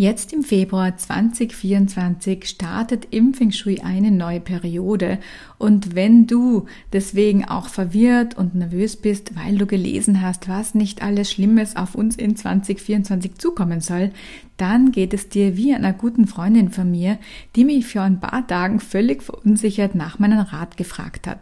Jetzt im Februar 2024 startet im Feng Shui eine neue Periode und wenn du deswegen auch verwirrt und nervös bist, weil du gelesen hast, was nicht alles Schlimmes auf uns in 2024 zukommen soll, dann geht es dir wie einer guten Freundin von mir, die mich vor ein paar Tagen völlig verunsichert nach meinem Rat gefragt hat.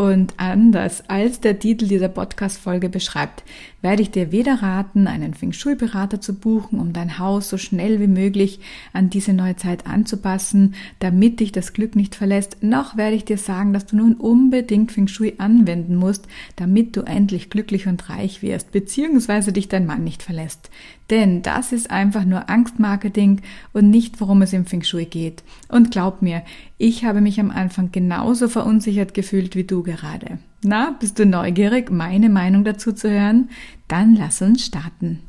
Und anders als der Titel dieser Podcast-Folge beschreibt, werde ich dir weder raten, einen Feng Shui-Berater zu buchen, um dein Haus so schnell wie möglich an diese neue Zeit anzupassen, damit dich das Glück nicht verlässt, noch werde ich dir sagen, dass du nun unbedingt Feng Shui anwenden musst, damit du endlich glücklich und reich wirst, beziehungsweise dich dein Mann nicht verlässt. Denn das ist einfach nur Angstmarketing und nicht, worum es im Feng Shui geht. Und glaub mir, ich habe mich am Anfang genauso verunsichert gefühlt wie du gerade. Na, bist du neugierig, meine Meinung dazu zu hören? Dann lass uns starten.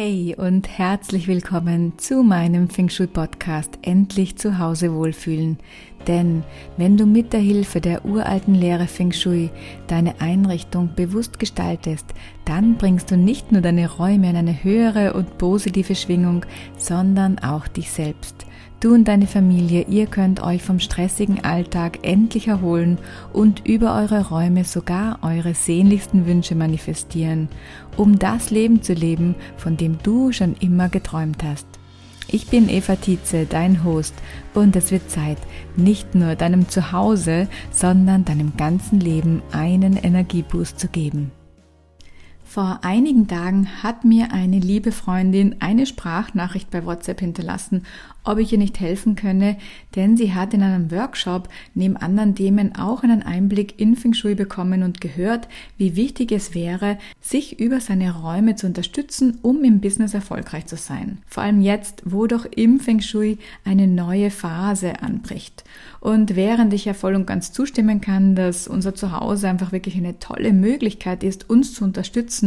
Hey und herzlich willkommen zu meinem Feng Shui Podcast Endlich zu Hause wohlfühlen. Denn wenn du mit der Hilfe der uralten Lehre Feng Shui deine Einrichtung bewusst gestaltest, dann bringst du nicht nur deine Räume in eine höhere und positive Schwingung, sondern auch dich selbst. Du und deine Familie, ihr könnt euch vom stressigen Alltag endlich erholen und über eure Räume sogar eure sehnlichsten Wünsche manifestieren, um das Leben zu leben, von dem du schon immer geträumt hast. Ich bin Eva Tietze, dein Host, und es wird Zeit, nicht nur deinem Zuhause, sondern deinem ganzen Leben einen Energieboost zu geben. Vor einigen Tagen hat mir eine liebe Freundin eine Sprachnachricht bei WhatsApp hinterlassen, ob ich ihr nicht helfen könne, denn sie hat in einem Workshop neben anderen Themen auch einen Einblick in Feng Shui bekommen und gehört, wie wichtig es wäre, sich über seine Räume zu unterstützen, um im Business erfolgreich zu sein. Vor allem jetzt, wo doch im Feng Shui eine neue Phase anbricht. Und während ich ja voll und ganz zustimmen kann, dass unser Zuhause einfach wirklich eine tolle Möglichkeit ist, uns zu unterstützen,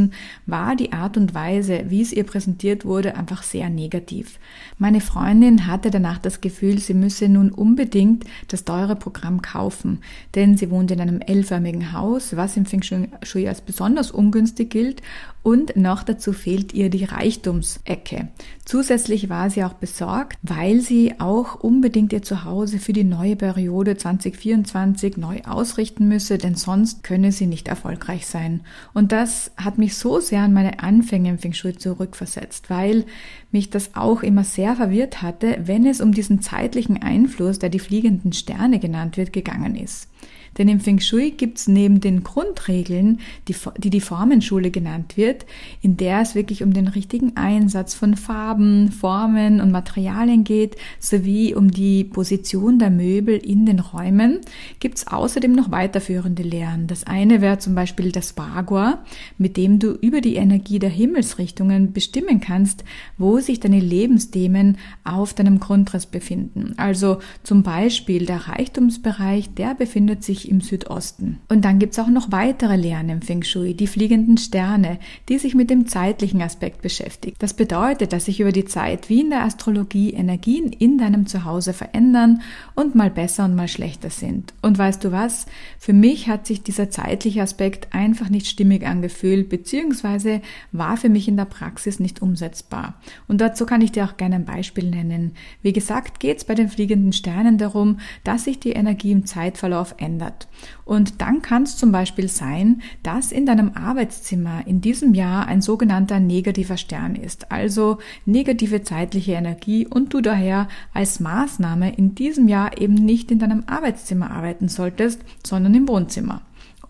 war die Art und Weise, wie es ihr präsentiert wurde, einfach sehr negativ. Meine Freundin hatte danach das Gefühl, sie müsse nun unbedingt das teure Programm kaufen, denn sie wohnt in einem L-förmigen Haus, was im Feng Shui als besonders ungünstig gilt und noch dazu fehlt ihr die Reichtumsecke. Zusätzlich war sie auch besorgt, weil sie auch unbedingt ihr Zuhause für die neue Periode 2024 neu ausrichten müsse, denn sonst könne sie nicht erfolgreich sein. Und das hat mich so sehr an meine Anfänge im Feng Shui zurückversetzt, weil mich das auch immer sehr verwirrt hatte, wenn es um diesen zeitlichen Einfluss, der die fliegenden Sterne genannt wird, gegangen ist. Denn im Feng Shui gibt es neben den Grundregeln, die, die die Formenschule genannt wird, in der es wirklich um den richtigen Einsatz von Farben, Formen und Materialien geht, sowie um die Position der Möbel in den Räumen, gibt es außerdem noch weiterführende Lehren. Das eine wäre zum Beispiel das Bagua, mit dem du über die Energie der Himmelsrichtungen bestimmen kannst, wo sich deine Lebensthemen auf deinem Grundriss befinden. Also zum Beispiel der Reichtumsbereich, der befindet sich im Südosten. Und dann gibt's auch noch weitere Lehren im Feng Shui, die fliegenden Sterne, die sich mit dem zeitlichen Aspekt beschäftigt. Das bedeutet, dass sich über die Zeit wie in der Astrologie Energien in deinem Zuhause verändern und mal besser und mal schlechter sind. Und weißt du was? Für mich hat sich dieser zeitliche Aspekt einfach nicht stimmig angefühlt, beziehungsweise war für mich in der Praxis nicht umsetzbar. Und dazu kann ich dir auch gerne ein Beispiel nennen. Wie gesagt, geht es bei den fliegenden Sternen darum, dass sich die Energie im Zeitverlauf ändert hat. Und dann kann es zum Beispiel sein, dass in deinem Arbeitszimmer in diesem Jahr ein sogenannter negativer Stern ist, also negative zeitliche Energie und du daher als Maßnahme in diesem Jahr eben nicht in deinem Arbeitszimmer arbeiten solltest, sondern im Wohnzimmer.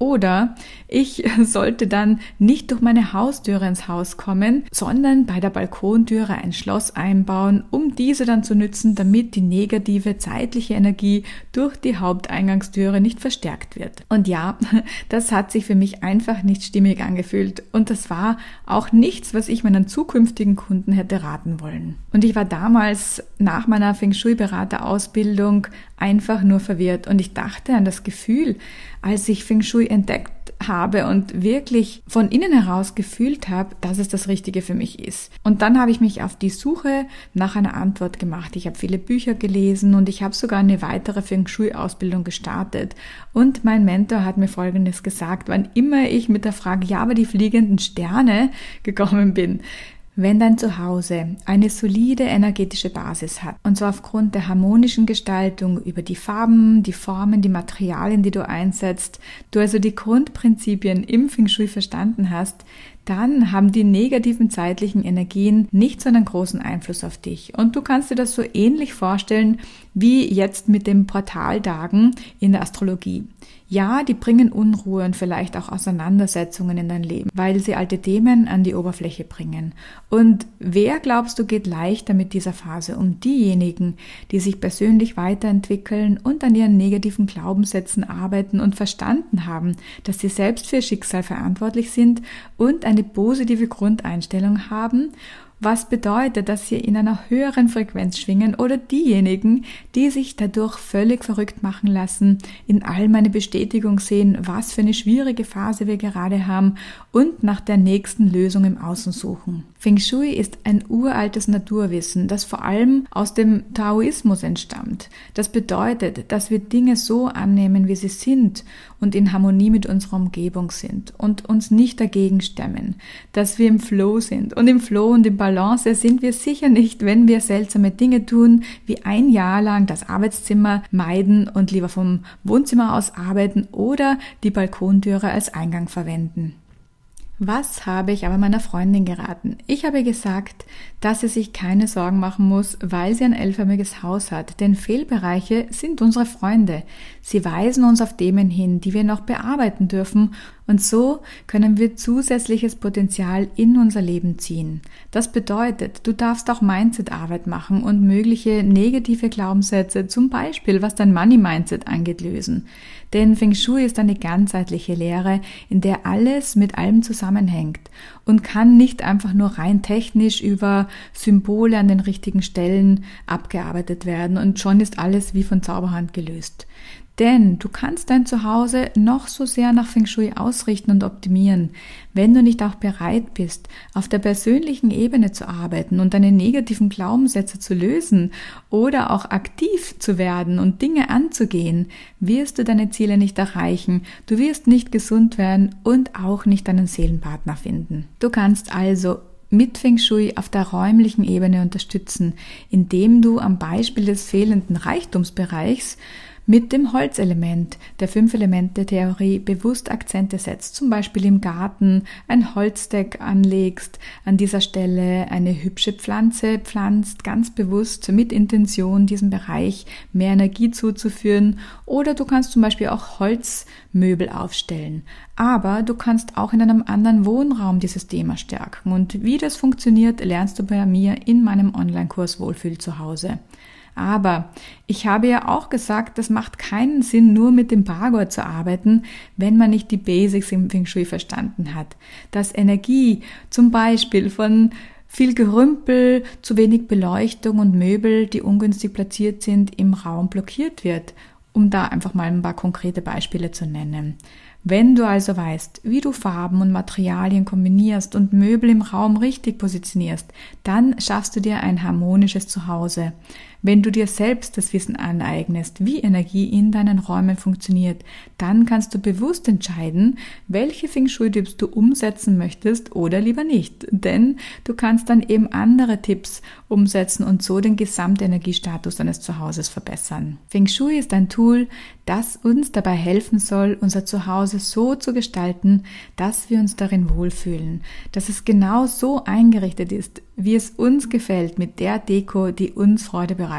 Oder ich sollte dann nicht durch meine Haustüre ins Haus kommen, sondern bei der Balkontüre ein Schloss einbauen, um diese dann zu nützen, damit die negative zeitliche Energie durch die Haupteingangstüre nicht verstärkt wird. Und ja, das hat sich für mich einfach nicht stimmig angefühlt und das war auch nichts, was ich meinen zukünftigen Kunden hätte raten wollen. Und ich war damals nach meiner Feng Shui Beraterausbildung einfach nur verwirrt und ich dachte an das Gefühl, als ich Feng Shui entdeckt habe und wirklich von innen heraus gefühlt habe, dass es das Richtige für mich ist. Und dann habe ich mich auf die Suche nach einer Antwort gemacht. Ich habe viele Bücher gelesen und ich habe sogar eine weitere Feng Shui-Ausbildung gestartet. Und mein Mentor hat mir Folgendes gesagt, wann immer ich mit der Frage, ja, aber die fliegenden Sterne gekommen bin Wenn dein Zuhause eine solide energetische Basis hat, und zwar aufgrund der harmonischen Gestaltung über die Farben, die Formen, die Materialien, die du einsetzt, du also die Grundprinzipien im Feng Shui verstanden hast, dann haben die negativen zeitlichen Energien nicht so einen großen Einfluss auf dich. Und du kannst dir das so ähnlich vorstellen wie jetzt mit den Portaldagen in der Astrologie. Ja, die bringen Unruhe und vielleicht auch Auseinandersetzungen in dein Leben, weil sie alte Themen an die Oberfläche bringen. Und wer glaubst du geht leichter mit dieser Phase um diejenigen, die sich persönlich weiterentwickeln und an ihren negativen Glaubenssätzen arbeiten und verstanden haben, dass sie selbst für ihr Schicksal verantwortlich sind und eine positive Grundeinstellung haben was bedeutet, dass sie in einer höheren Frequenz schwingen oder diejenigen, die sich dadurch völlig verrückt machen lassen, in allem eine Bestätigung sehen, was für eine schwierige Phase wir gerade haben und nach der nächsten Lösung im Außen suchen. Feng Shui ist ein uraltes Naturwissen, das vor allem aus dem Taoismus entstammt. Das bedeutet, dass wir Dinge so annehmen, wie sie sind und in Harmonie mit unserer Umgebung sind und uns nicht dagegen stemmen, dass wir im Flow sind. Und im Flow und im Balance sind wir sicher nicht, wenn wir seltsame Dinge tun, wie ein Jahr lang das Arbeitszimmer meiden und lieber vom Wohnzimmer aus arbeiten oder die Balkontüre als Eingang verwenden. Was habe ich aber meiner Freundin geraten? Ich habe gesagt, dass sie sich keine Sorgen machen muss, weil sie ein L-förmiges Haus hat, denn Fehlbereiche sind unsere Freunde. Sie weisen uns auf Themen hin, die wir noch bearbeiten dürfen und so können wir zusätzliches Potenzial in unser Leben ziehen. Das bedeutet, du darfst auch Mindset-Arbeit machen und mögliche negative Glaubenssätze, zum Beispiel was dein Money-Mindset angeht, lösen. Denn Feng Shui ist eine ganzheitliche Lehre, in der alles mit allem zusammenhängt und kann nicht einfach nur rein technisch über Symbole an den richtigen Stellen abgearbeitet werden und schon ist alles wie von Zauberhand gelöst. Denn du kannst dein Zuhause noch so sehr nach Feng Shui ausrichten und optimieren, wenn du nicht auch bereit bist, auf der persönlichen Ebene zu arbeiten und deine negativen Glaubenssätze zu lösen oder auch aktiv zu werden und Dinge anzugehen, wirst du deine Ziele nicht erreichen, du wirst nicht gesund werden und auch nicht deinen Seelenpartner finden. Du kannst also mit Feng Shui auf der räumlichen Ebene unterstützen, indem du am Beispiel des fehlenden Reichtumsbereichs mit dem Holzelement der Fünf-Elemente-Theorie bewusst Akzente setzt, zum Beispiel im Garten ein Holzdeck anlegst, an dieser Stelle eine hübsche Pflanze pflanzt, ganz bewusst mit Intention diesem Bereich mehr Energie zuzuführen oder du kannst zum Beispiel auch Holzmöbel aufstellen. Aber du kannst auch in einem anderen Wohnraum dieses Thema stärken und wie das funktioniert, lernst du bei mir in meinem Online-Kurs Wohlfühl zu Hause. Aber ich habe ja auch gesagt, das macht keinen Sinn, nur mit dem Bagor zu arbeiten, wenn man nicht die Basics im Feng Shui verstanden hat. Dass Energie zum Beispiel von viel Gerümpel, zu wenig Beleuchtung und Möbel, die ungünstig platziert sind, im Raum blockiert wird, um da einfach mal ein paar konkrete Beispiele zu nennen. Wenn du also weißt, wie du Farben und Materialien kombinierst und Möbel im Raum richtig positionierst, dann schaffst du dir ein harmonisches Zuhause. Wenn du dir selbst das Wissen aneignest, wie Energie in deinen Räumen funktioniert, dann kannst du bewusst entscheiden, welche Feng Shui-Tipps du umsetzen möchtest oder lieber nicht. Denn du kannst dann eben andere Tipps umsetzen und so den Gesamtenergiestatus deines Zuhauses verbessern. Feng Shui ist ein Tool, das uns dabei helfen soll, unser Zuhause so zu gestalten, dass wir uns darin wohlfühlen, dass es genau so eingerichtet ist, wie es uns gefällt, mit der Deko, die uns Freude bereitet.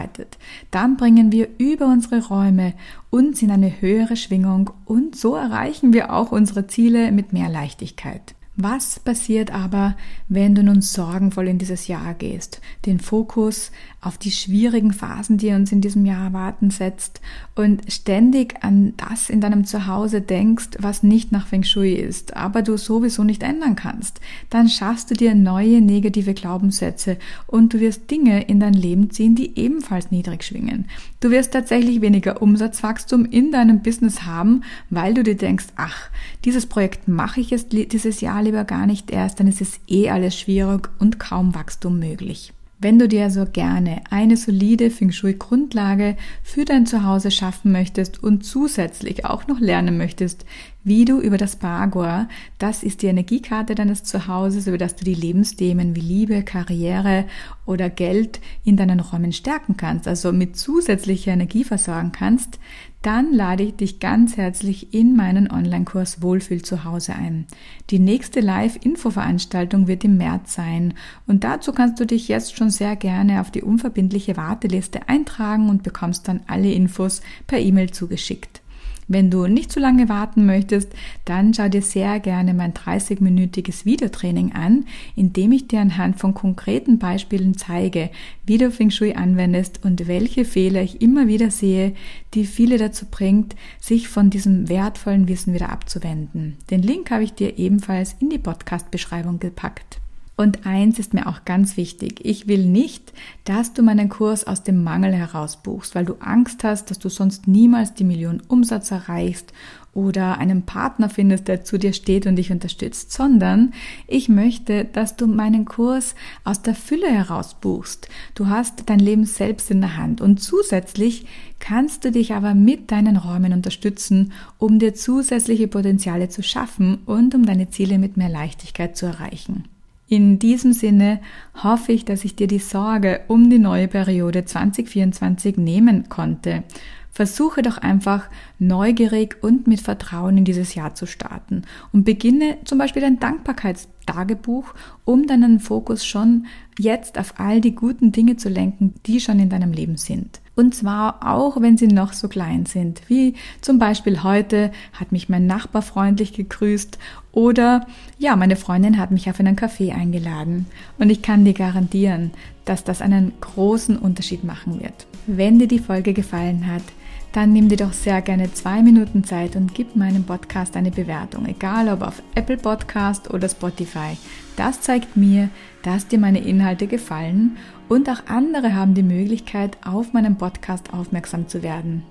Dann bringen wir über unsere Räume uns in eine höhere Schwingung und so erreichen wir auch unsere Ziele mit mehr Leichtigkeit. Was passiert aber, wenn du nun sorgenvoll in dieses Jahr gehst, den Fokus auf die schwierigen Phasen, die uns in diesem Jahr erwarten, setzt und ständig an das in deinem Zuhause denkst, was nicht nach Feng Shui ist, aber du sowieso nicht ändern kannst, dann schaffst du dir neue negative Glaubenssätze und du wirst Dinge in dein Leben ziehen, die ebenfalls niedrig schwingen. Du wirst tatsächlich weniger Umsatzwachstum in deinem Business haben, weil du dir denkst, ach, dieses Projekt mache ich jetzt dieses Jahr lieber gar nicht erst, dann ist es eh alles schwierig und kaum Wachstum möglich. Wenn du dir so gerne eine solide Feng Shui Grundlage für dein Zuhause schaffen möchtest und zusätzlich auch noch lernen möchtest, wie du über das Bagua, das ist die Energiekarte deines Zuhauses, über das du die Lebensthemen wie Liebe, Karriere oder Geld in deinen Räumen stärken kannst, also mit zusätzlicher Energie versorgen kannst, dann lade ich dich ganz herzlich in meinen Online-Kurs Wohlfühl zu Hause ein. Die nächste Live-Info-Veranstaltung wird im März sein und dazu kannst du dich jetzt schon sehr gerne auf die unverbindliche Warteliste eintragen und bekommst dann alle Infos per E-Mail zugeschickt. Wenn du nicht zu lange warten möchtest, dann schau dir sehr gerne mein 30-minütiges Videotraining an, in dem ich dir anhand von konkreten Beispielen zeige, wie du Feng Shui anwendest und welche Fehler ich immer wieder sehe, die viele dazu bringt, sich von diesem wertvollen Wissen wieder abzuwenden. Den Link habe ich dir ebenfalls in die Podcast-Beschreibung gepackt. Und eins ist mir auch ganz wichtig. Ich will nicht, dass du meinen Kurs aus dem Mangel heraus buchst, weil du Angst hast, dass du sonst niemals die Million Umsatz erreichst oder einen Partner findest, der zu dir steht und dich unterstützt, sondern ich möchte, dass du meinen Kurs aus der Fülle heraus buchst. Du hast dein Leben selbst in der Hand und zusätzlich kannst du dich aber mit deinen Räumen unterstützen, um dir zusätzliche Potenziale zu schaffen und um deine Ziele mit mehr Leichtigkeit zu erreichen. In diesem Sinne hoffe ich, dass ich dir die Sorge um die neue Periode 2024 nehmen konnte. Versuche doch einfach neugierig und mit Vertrauen in dieses Jahr zu starten und beginne zum Beispiel dein Dankbarkeitstagebuch, um deinen Fokus schon jetzt auf all die guten Dinge zu lenken, die schon in deinem Leben sind. Und zwar auch, wenn sie noch so klein sind. Wie zum Beispiel heute hat mich mein Nachbar freundlich gegrüßt oder ja, meine Freundin hat mich auf einen Kaffee eingeladen. Und ich kann dir garantieren, dass das einen großen Unterschied machen wird. Wenn dir die Folge gefallen hat, dann nimm dir doch sehr gerne zwei Minuten Zeit und gib meinem Podcast eine Bewertung, egal ob auf Apple Podcast oder Spotify. Das zeigt mir, dass dir meine Inhalte gefallen und auch andere haben die Möglichkeit, auf meinen Podcast aufmerksam zu werden.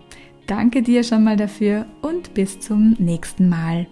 Danke dir schon mal dafür und bis zum nächsten Mal.